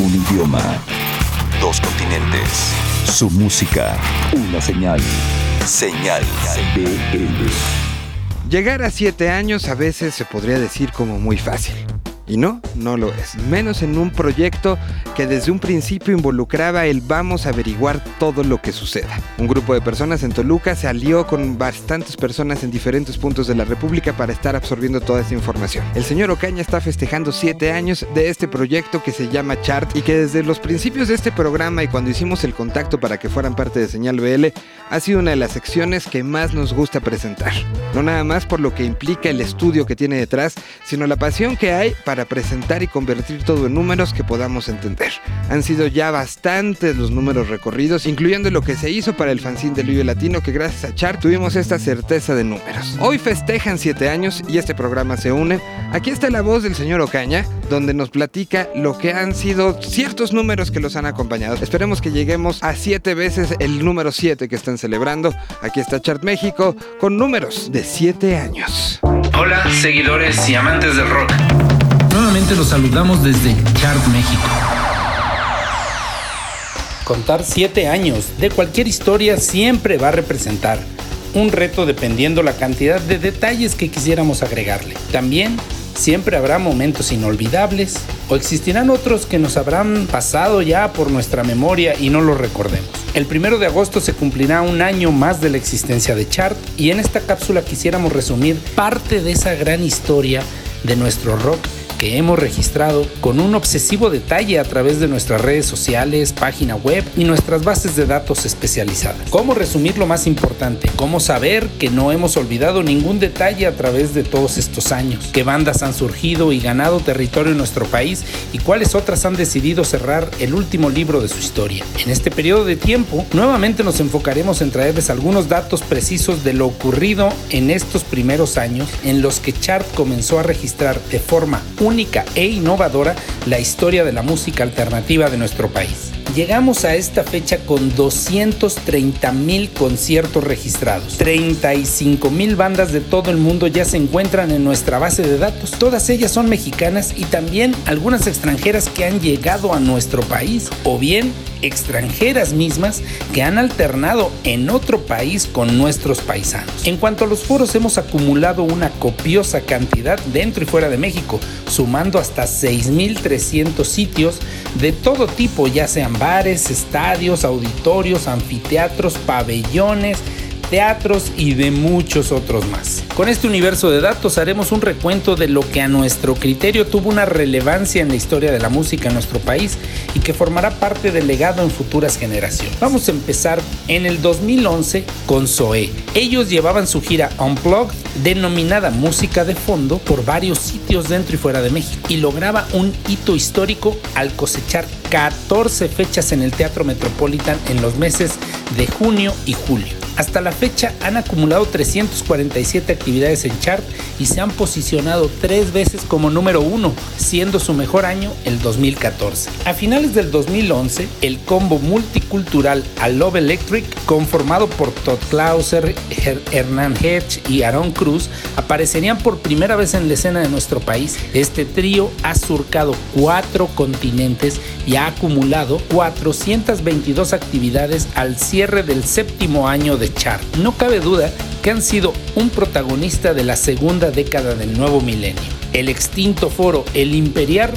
Un idioma. Dos continentes. Su música. Una señal. Señal BL. Llegar a siete años a veces se podría decir como muy fácil. Y no, no lo es. Menos en un proyecto que desde un principio involucraba el vamos a averiguar todo lo que suceda. Un grupo de personas en Toluca se alió con bastantes personas en diferentes puntos de la República para estar absorbiendo toda esta información. El señor Ocaña está festejando siete años de este proyecto que se llama Chart y que desde los principios de este programa y cuando hicimos el contacto para que fueran parte de Señal BL, ha sido una de las secciones que más nos gusta presentar. No nada más por lo que implica el estudio que tiene detrás, sino la pasión que hay para presentar y convertir todo en números que podamos entender. Han sido ya bastantes los números recorridos, incluyendo lo que se hizo para el fanzine del Vive Latino, que gracias a Chart tuvimos esta certeza de números. Hoy festejan 7 años y este programa se une. Aquí está la voz del señor Ocaña, donde nos platica lo que han sido ciertos números que los han acompañado. Esperemos que lleguemos a 7 veces el número 7 que están celebrando. Aquí está Chart México con números de 7 años. Hola, seguidores y amantes del rock. Nuevamente los saludamos desde Chart México. Contar 7 años de cualquier historia siempre va a representar un reto dependiendo la cantidad de detalles que quisiéramos agregarle. También siempre habrá momentos inolvidables o existirán otros que nos habrán pasado ya por nuestra memoria y no los recordemos. El primero de agosto se cumplirá un año más de la existencia de Chart y en esta cápsula quisiéramos resumir parte de esa gran historia de nuestro rock que hemos registrado con un obsesivo detalle a través de nuestras redes sociales, página web y nuestras bases de datos especializadas. ¿Cómo resumir lo más importante? ¿Cómo saber que no hemos olvidado ningún detalle a través de todos estos años? ¿Qué bandas han surgido y ganado territorio en nuestro país y cuáles otras han decidido cerrar el último libro de su historia? En este periodo de tiempo, nuevamente nos enfocaremos en traerles algunos datos precisos de lo ocurrido en estos primeros años en los que Chart comenzó a registrar de forma única e innovadora la historia de la música alternativa de nuestro país. Llegamos a esta fecha con 230 mil conciertos registrados. 35 mil bandas de todo el mundo ya se encuentran en nuestra base de datos. Todas ellas son mexicanas y también algunas extranjeras que han llegado a nuestro país o bien extranjeras mismas que han alternado en otro país con nuestros paisanos. En cuanto a los foros, hemos acumulado una copiosa cantidad dentro y fuera de México, sumando hasta 6.300 sitios de todo tipo, ya sean bares, estadios, auditorios, anfiteatros, pabellones, teatros y de muchos otros más. Con este universo de datos haremos un recuento de lo que a nuestro criterio tuvo una relevancia en la historia de la música en nuestro país y que formará parte del legado en futuras generaciones. Vamos a empezar en el 2011 con Zoé. Ellos llevaban su gira Unplugged denominada Música de Fondo por varios sitios dentro y fuera de México y lograba un hito histórico al cosechar 14 fechas en el Teatro Metropolitan en los meses de junio y julio. Hasta la fecha han acumulado 347 actividades en chart y se han posicionado tres veces como número uno, siendo su mejor año el 2014. A finales del 2011, el combo multicultural A Love Electric, conformado por Todd Clauser, Hernán Hedge y Aaron Cruz, aparecerían por primera vez en la escena de nuestro país. Este trío ha surcado cuatro continentes y ha acumulado 422 actividades al cierre del séptimo año de chart. No cabe duda han sido un protagonista de la segunda década del nuevo milenio. El extinto foro El Imperial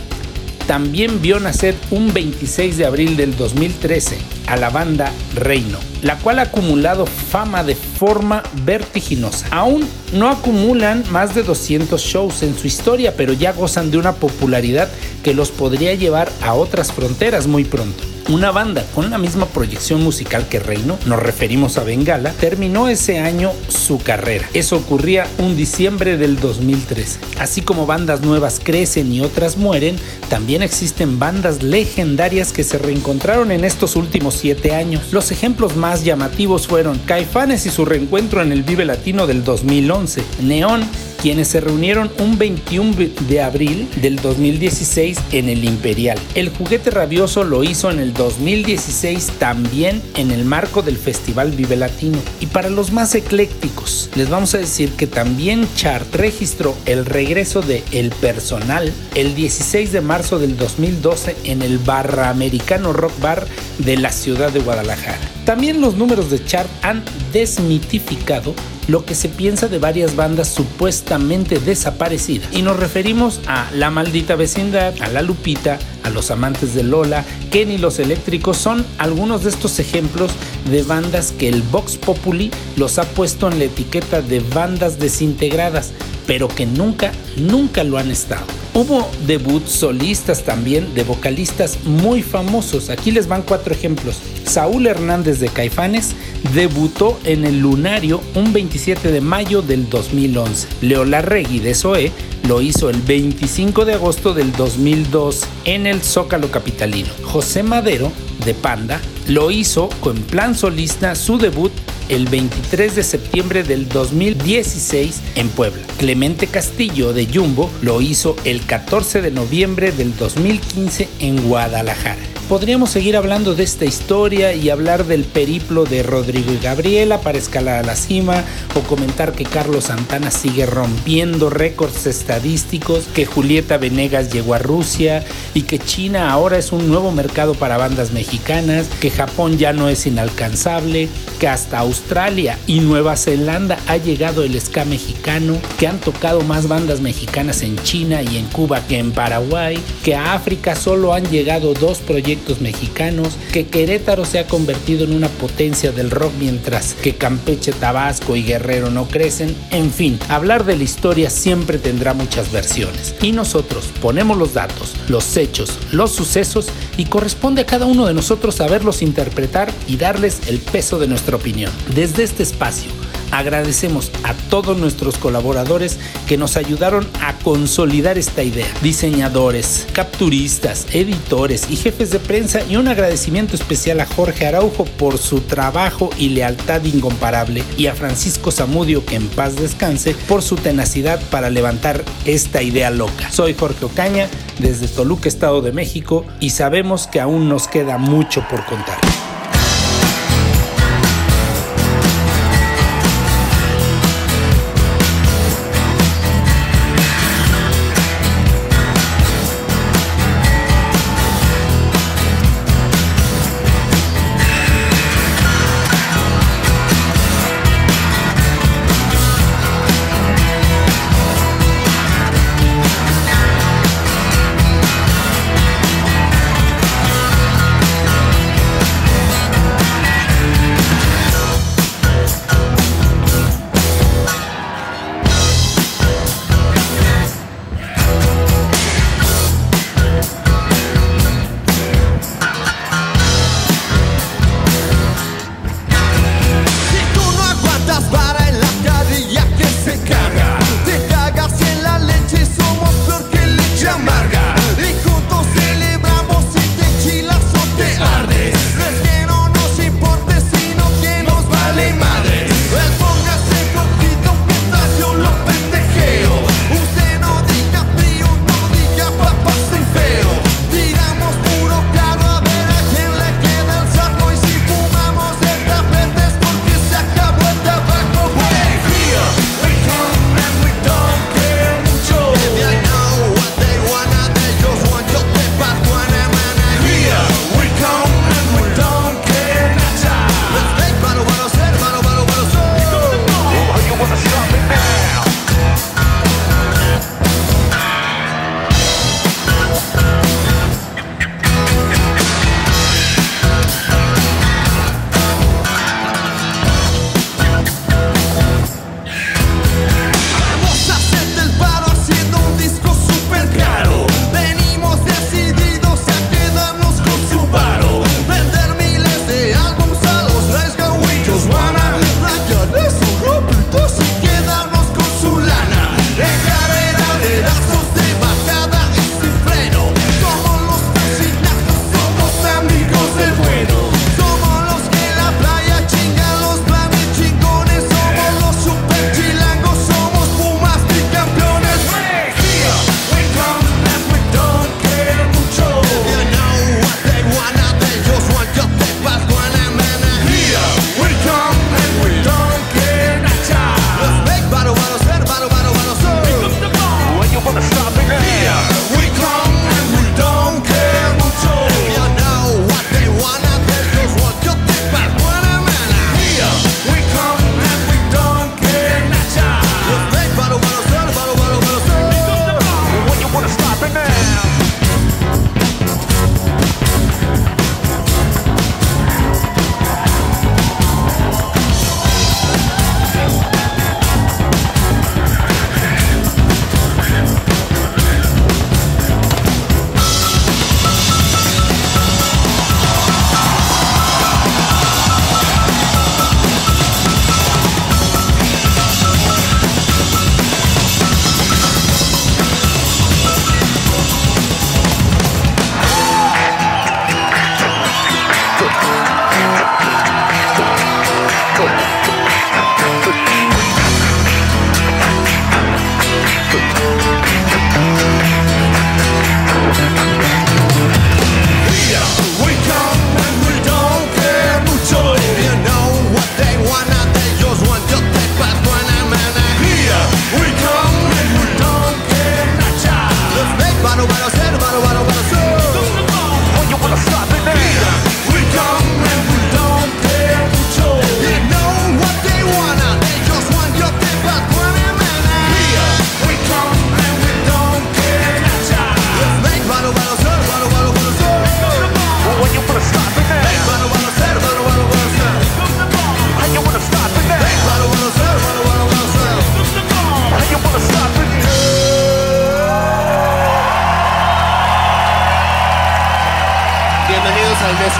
también vio nacer un 26 de abril del 2013 a la banda Reino, la cual ha acumulado fama de forma vertiginosa. Aún no acumulan más de 200 shows en su historia, pero ya gozan de una popularidad que los podría llevar a otras fronteras muy pronto. Una banda con la misma proyección musical que Reino, nos referimos a Bengala, terminó ese año su carrera. Eso ocurría un diciembre del 2013. Así como bandas nuevas crecen y otras mueren, también existen bandas legendarias que se reencontraron en estos últimos siete años. Los ejemplos más llamativos fueron Caifanes y su reencuentro en el Vive Latino del 2011, Neón quienes se reunieron un 21 de abril del 2016 en el Imperial. El juguete rabioso lo hizo en el 2016 también en el marco del Festival Vive Latino. Y para los más eclécticos, les vamos a decir que también Chart registró el regreso de El Personal el 16 de marzo del 2012 en el Barra Americano Rock Bar de la ciudad de Guadalajara. También los números de Chart han desmitificado lo que se piensa de varias bandas supuestamente desaparecidas. Y nos referimos a La Maldita Vecindad, a La Lupita, a Los Amantes de Lola, Kenny los Eléctricos son algunos de estos ejemplos de bandas que el Vox Populi los ha puesto en la etiqueta de bandas desintegradas, pero que nunca, nunca lo han estado. Hubo debuts solistas también de vocalistas muy famosos. Aquí les van cuatro ejemplos. Saúl Hernández de Caifanes debutó en el Lunario un 27 de mayo del 2011. Leo Larregui de Zoé lo hizo el 25 de agosto del 2002 en el Zócalo Capitalino. José Madero de Panda lo hizo con plan solista su debut el 23 de septiembre del 2016 en Puebla. Clemente Castillo de Jumbo lo hizo el 14 de noviembre del 2015 en Guadalajara. Podríamos seguir hablando de esta historia y hablar del periplo de Rodrigo y Gabriela para escalar a la cima o comentar que Carlos Santana sigue rompiendo récords estadísticos, que Julieta Venegas llegó a Rusia y que China ahora es un nuevo mercado para bandas mexicanas, que Japón ya no es inalcanzable, que hasta Australia y Nueva Zelanda ha llegado el ska mexicano, que han tocado más bandas mexicanas en China y en Cuba que en Paraguay, que a África solo han llegado dos proyectos mexicanos, que Querétaro se ha convertido en una potencia del rock mientras que Campeche, Tabasco y Guerrero no crecen. En fin, hablar de la historia siempre tendrá muchas versiones. Y nosotros ponemos los datos, los hechos, los sucesos y corresponde a cada uno de nosotros saberlos interpretar y darles el peso de nuestra opinión. Desde este espacio, Agradecemos a todos nuestros colaboradores que nos ayudaron a consolidar esta idea. Diseñadores, capturistas, editores y jefes de prensa y un agradecimiento especial a Jorge Araujo por su trabajo y lealtad incomparable y a Francisco Zamudio que en paz descanse por su tenacidad para levantar esta idea loca. Soy Jorge Ocaña desde Toluca, Estado de México y sabemos que aún nos queda mucho por contar.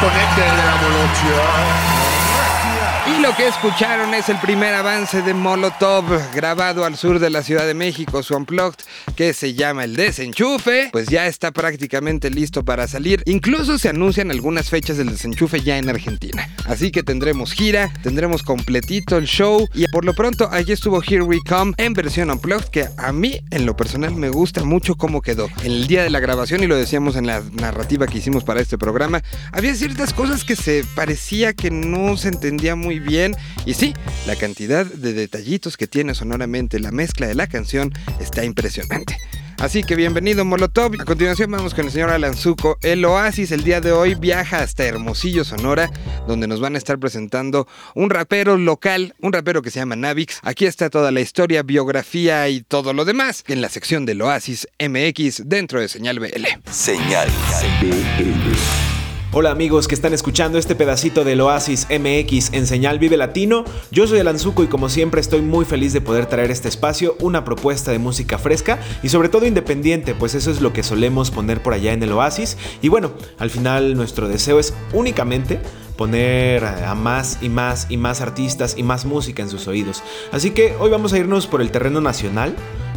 Bienvenidos al desconecte de la Molochia. Lo que escucharon es el primer avance de Molotov grabado al sur de la Ciudad de México, su unplugged, que se llama El Desenchufe, pues ya está prácticamente listo para salir. Incluso se anuncian algunas fechas del desenchufe ya en Argentina. Así que tendremos gira, tendremos completito el show y por lo pronto aquí estuvo Here We Come en versión unplugged que a mí en lo personal me gusta mucho cómo quedó. En el día de la grabación y lo decíamos en la narrativa que hicimos para este programa, había ciertas cosas que se parecía que no se entendía muy bien. Y sí, la cantidad de detallitos que tiene sonoramente la mezcla de la canción está impresionante. Así que bienvenido Molotov. A continuación vamos con el señor Alan Zuko. El Oasis el día de hoy viaja hasta Hermosillo, Sonora, donde nos van a estar presentando un rapero local, un rapero que se llama Navix. Aquí está toda la historia, biografía y todo lo demás en la sección del Oasis MX dentro de Señal BL. Señal BL. Hola amigos que están escuchando este pedacito del Oasis MX en Señal Vive Latino. Yo soy Alanzuco y como siempre estoy muy feliz de poder traer este espacio una propuesta de música fresca y sobre todo independiente, pues eso es lo que solemos poner por allá en el Oasis. Y bueno, al final nuestro deseo es únicamente poner a más y más y más artistas y más música en sus oídos. Así que hoy vamos a irnos por el terreno nacional.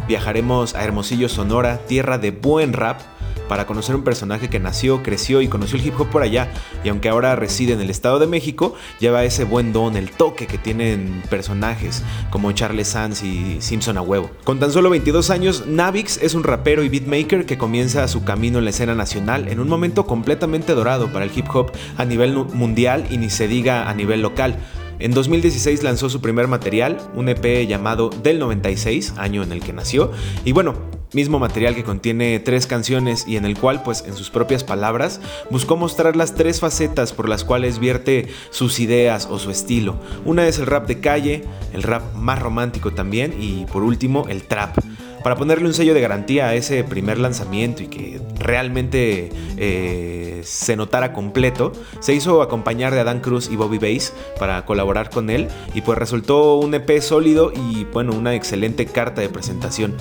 Viajaremos a Hermosillo, Sonora, tierra de buen rap para conocer un personaje que nació, creció y conoció el hip hop por allá y aunque ahora reside en el Estado de México, lleva ese buen don, el toque que tienen personajes como Charles Sands y Simpson a huevo. Con tan solo 22 años, Navix es un rapero y beatmaker que comienza su camino en la escena nacional en un momento completamente dorado para el hip hop a nivel mundial y ni se diga a nivel local. En 2016 lanzó su primer material, un EP llamado Del 96, año en el que nació, y bueno, mismo material que contiene tres canciones y en el cual, pues en sus propias palabras, buscó mostrar las tres facetas por las cuales vierte sus ideas o su estilo. Una es el rap de calle, el rap más romántico también y por último el trap. Para ponerle un sello de garantía a ese primer lanzamiento y que realmente eh, se notara completo, se hizo acompañar de Adán Cruz y Bobby Bass para colaborar con él y pues resultó un EP sólido y bueno, una excelente carta de presentación.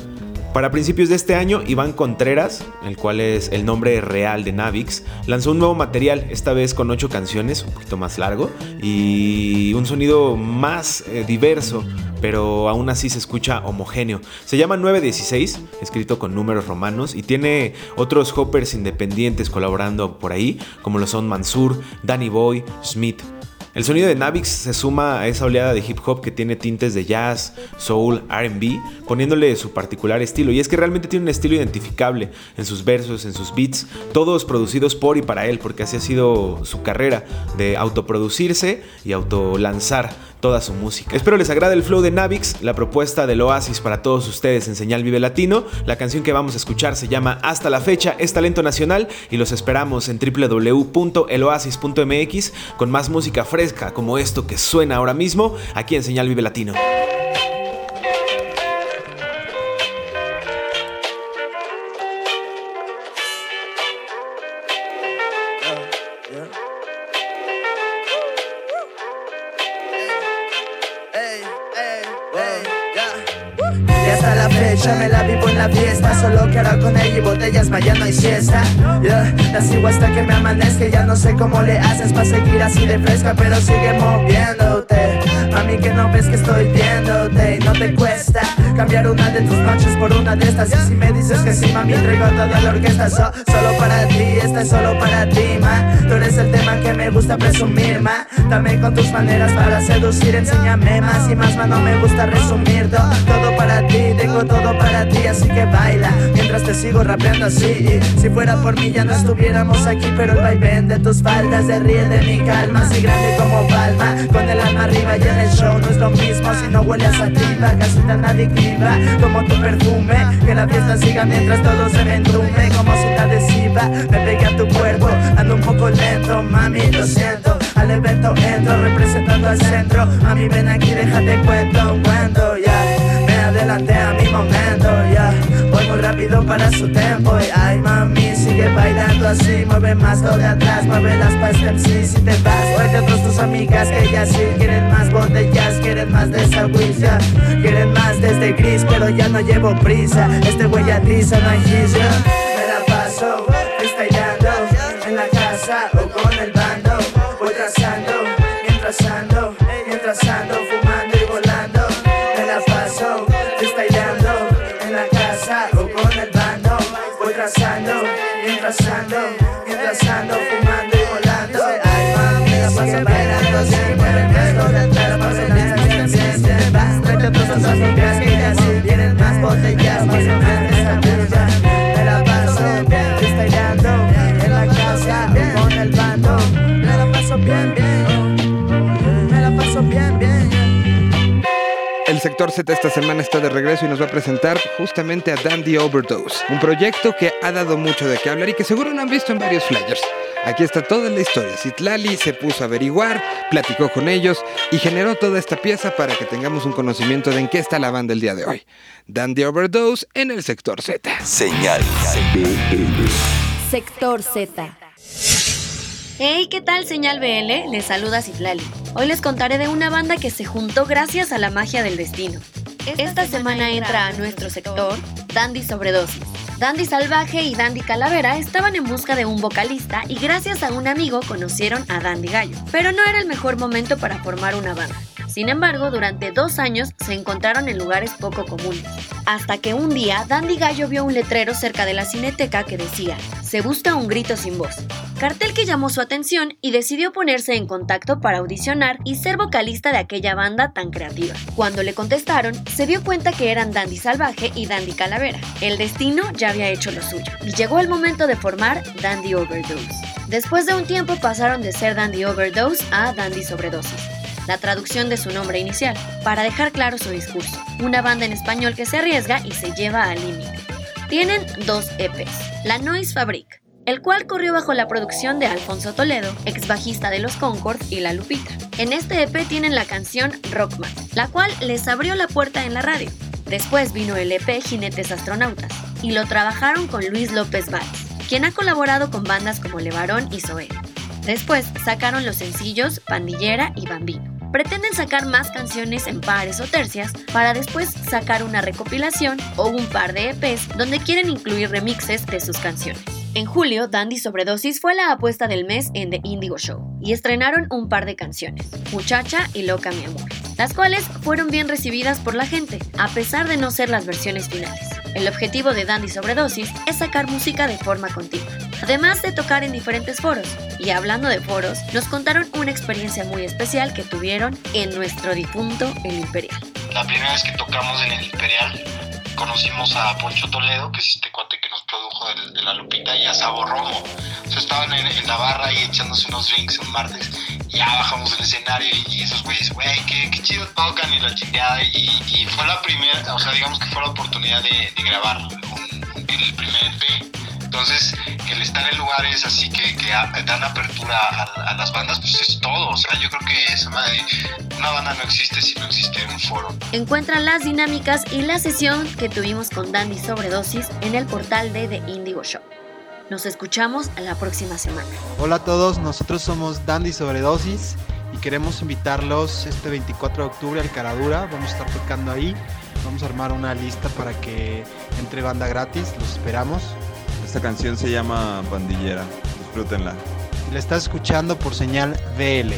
Para principios de este año, Iván Contreras, el cual es el nombre real de Navix, lanzó un nuevo material, esta vez con ocho canciones, un poquito más largo, y un sonido más eh, diverso, pero aún así se escucha homogéneo. Se llama 916, escrito con números romanos, y tiene otros hoppers independientes colaborando por ahí, como lo son Mansur, Danny Boy, Smith, el sonido de Navix se suma a esa oleada de hip hop que tiene tintes de jazz, soul, RB, poniéndole su particular estilo. Y es que realmente tiene un estilo identificable en sus versos, en sus beats, todos producidos por y para él, porque así ha sido su carrera de autoproducirse y autolanzar toda su música. Espero les agrade el flow de Navix, la propuesta del Oasis para todos ustedes en Señal Vive Latino. La canción que vamos a escuchar se llama Hasta la fecha, es talento nacional y los esperamos en www.eloasis.mx con más música fresca como esto que suena ahora mismo aquí en Señal Vive Latino. Solo quiero con ella y botellas, ma ya no hay siesta yeah. La sigo hasta que me amanezca Ya no sé cómo le haces para seguir así de fresca Pero sigue moviéndote Mami que no ves que estoy viéndote Y no te cuesta cambiar una de tus noches por una de estas. Y si me dices que sí, mami, traigo toda la orquesta. Solo para ti, esta es solo para ti, ma. Tú eres el tema que me gusta presumir, ma. Dame con tus maneras para seducir Enséñame más y más, ma, no me gusta resumir Todo, todo para ti, tengo todo para ti Así que baila. Mientras te sigo rapeando así Si fuera por mí ya no estuviéramos aquí Pero el vaivén de tus faldas se ríe de mi calma Así grande como palma Con el alma arriba y en el show no es lo mismo Si no huele a sativa Casi tan adictiva como tu perfume Que la fiesta siga mientras todo se me entrume Como te adhesiva Me pega a tu cuerpo. Ando un poco lento Mami lo siento. Al evento entro Representando al centro. A mí ven aquí déjate cuento. Un cuento ya Me adelanté a mi momento ya. Rápido para su tempo. Y ay mami, sigue bailando así Mueve más lo de atrás, mueve las pastas sí, si te vas Porque otros tus amigas que ya sí Quieren más botellas, quieren más de esa Quieren más de este gris, pero ya no llevo prisa Este güey atiza, no hay Me la paso, freestyleando en la casa El sector Z esta semana está de regreso y nos va a presentar justamente a Dandy Overdose, un proyecto que ha dado mucho de qué hablar y que seguro no han visto en varios flyers. Aquí está toda la historia. Citlali se puso a averiguar, platicó con ellos y generó toda esta pieza para que tengamos un conocimiento de en qué está la banda el día de hoy. Dandy Overdose en el sector Z. Señal. Sector Z. Hey, ¿qué tal señal BL? Les saluda Citlali. Hoy les contaré de una banda que se juntó gracias a la magia del destino. Esta semana entra a nuestro sector Dandy Sobredosis. Dandy Salvaje y Dandy Calavera estaban en busca de un vocalista y gracias a un amigo conocieron a Dandy Gallo. Pero no era el mejor momento para formar una banda. Sin embargo, durante dos años se encontraron en lugares poco comunes. Hasta que un día Dandy Gallo vio un letrero cerca de la cineteca que decía, se busca un grito sin voz. Cartel que llamó su atención y decidió ponerse en contacto para audicionar y ser vocalista de aquella banda tan creativa. Cuando le contestaron, se dio cuenta que eran Dandy Salvaje y Dandy Calavera. El destino ya había hecho lo suyo y llegó el momento de formar Dandy Overdose. Después de un tiempo pasaron de ser Dandy Overdose a Dandy Sobredosis la traducción de su nombre inicial, para dejar claro su discurso. Una banda en español que se arriesga y se lleva al límite. Tienen dos EPs. La Noise Fabric, el cual corrió bajo la producción de Alfonso Toledo, ex bajista de los Concord y La Lupita. En este EP tienen la canción Rockman, la cual les abrió la puerta en la radio. Después vino el EP Jinetes Astronautas, y lo trabajaron con Luis López Valls, quien ha colaborado con bandas como Levarón y Zoé. Después sacaron los sencillos Pandillera y Bambino. Pretenden sacar más canciones en pares o tercias para después sacar una recopilación o un par de EPs donde quieren incluir remixes de sus canciones. En julio, Dandy Sobredosis fue la apuesta del mes en The Indigo Show y estrenaron un par de canciones, Muchacha y Loca Mi Amor, las cuales fueron bien recibidas por la gente, a pesar de no ser las versiones finales. El objetivo de Dandy Sobredosis es sacar música de forma continua, además de tocar en diferentes foros. Y hablando de foros, nos contaron una experiencia muy especial que tuvieron en nuestro difunto El Imperial. La primera vez que tocamos en el Imperial, conocimos a Poncho Toledo, que es este cuate produjo de, la Lupita, y a Sabo Romo. Sea, estaban en, en la barra y echándose unos drinks un martes. Ya bajamos del escenario y, esos güeyes, güey, qué, chido tocan y la chingada. Y, y fue la primera, o sea, digamos que fue la oportunidad de, grabar un- el primer EP. Entonces, el estar en lugares así que, que a- dan apertura a, a las bandas, pues es todo. O sea, yo creo que esa madre, una banda no existe si no existe un foro. Encuentran las dinámicas y la sesión que tuvimos con Dandy Sobredosis en el portal de The Indigo Show. Nos escuchamos la próxima semana. Hola a todos, nosotros somos Dandy Sobredosis y queremos invitarlos este 24 de octubre al Caradura. Vamos a estar tocando ahí. Vamos a armar una lista para que entre banda gratis. Los esperamos. Esta canción se llama Pandillera. Disfrútenla. La estás escuchando por señal BL.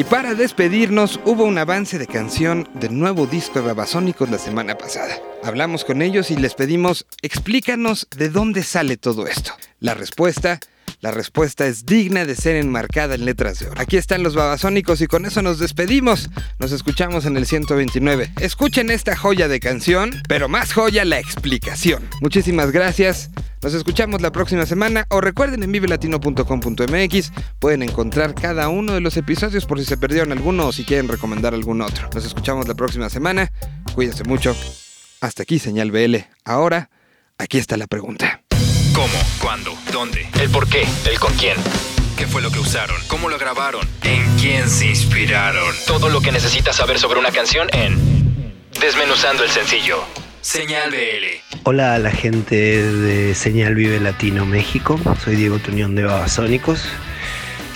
Y para despedirnos, hubo un avance de canción del nuevo disco de Babasónicos la semana pasada. Hablamos con ellos y les pedimos, explícanos de dónde sale todo esto. La respuesta, la respuesta es digna de ser enmarcada en letras de oro. Aquí están los babasónicos y con eso nos despedimos. Nos escuchamos en el 129. Escuchen esta joya de canción, pero más joya la explicación. Muchísimas gracias. Nos escuchamos la próxima semana o recuerden en vivelatino.com.mx pueden encontrar cada uno de los episodios por si se perdieron alguno o si quieren recomendar algún otro. Nos escuchamos la próxima semana. Cuídense mucho. Hasta aquí, señal BL. Ahora, aquí está la pregunta. ¿Cómo? ¿Cuándo? ¿Dónde? ¿El por qué? ¿El con quién? ¿Qué fue lo que usaron? ¿Cómo lo grabaron? ¿En quién se inspiraron? Todo lo que necesitas saber sobre una canción en Desmenuzando el sencillo. Señal BL. Hola a la gente de Señal Vive Latino México, soy Diego Tuñón de Babasónicos.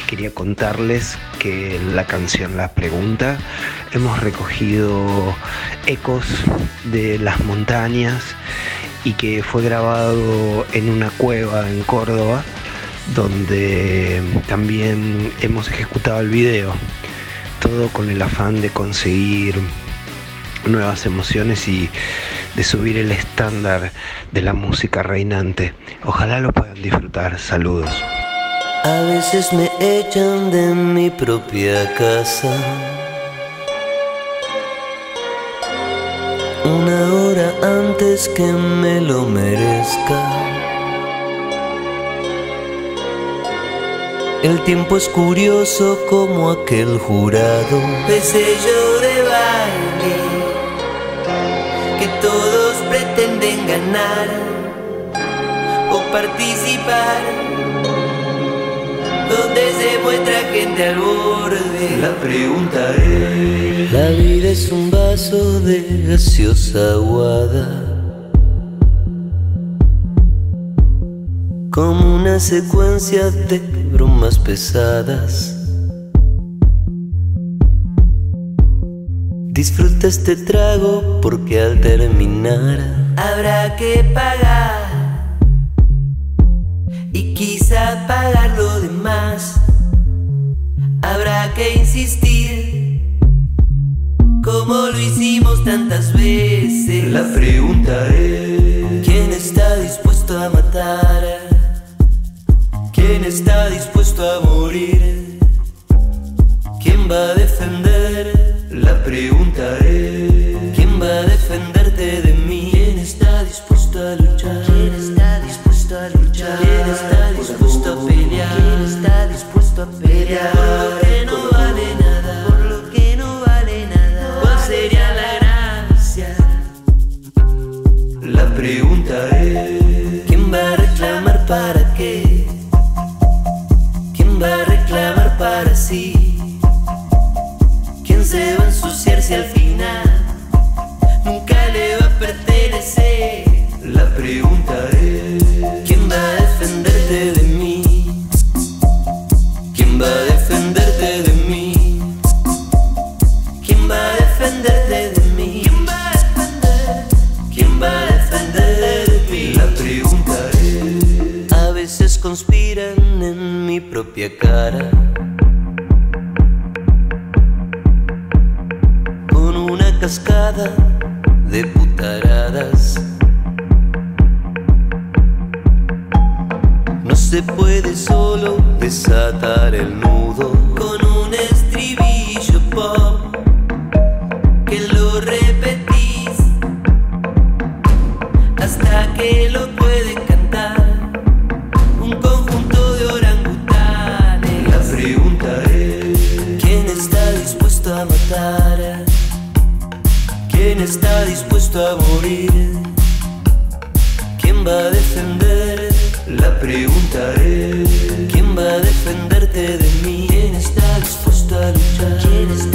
Quería contarles que la canción La Pregunta hemos recogido ecos de las montañas y que fue grabado en una cueva en Córdoba donde también hemos ejecutado el video. Todo con el afán de conseguir nuevas emociones y de subir el estándar de la música reinante. Ojalá lo puedan disfrutar. Saludos. A veces me echan de mi propia casa. Una antes que me lo merezca. El tiempo es curioso como aquel jurado de sello de baile que todos pretenden ganar o participar donde se muestra gente al borde. La pregunta es: La vida es un vaso de gaseosa aguada. Como una secuencia de bromas pesadas. Disfruta este trago porque al terminar habrá que pagar y quizá pagar lo demás. Habrá que insistir como lo hicimos tantas veces. La pregunta es: ¿quién está dispuesto a matar? ¿Quién está dispuesto a morir? ¿Quién va a defender? La pregunta es: conspiran en mi propia cara. Con una cascada de putaradas. No se puede solo desatar el nudo con un estribillo pop está dispuesto a morir? ¿Quién va a defender? La pregunta es: ¿quién va a defenderte de mí? ¿Quién está dispuesto a luchar? ¿Quién está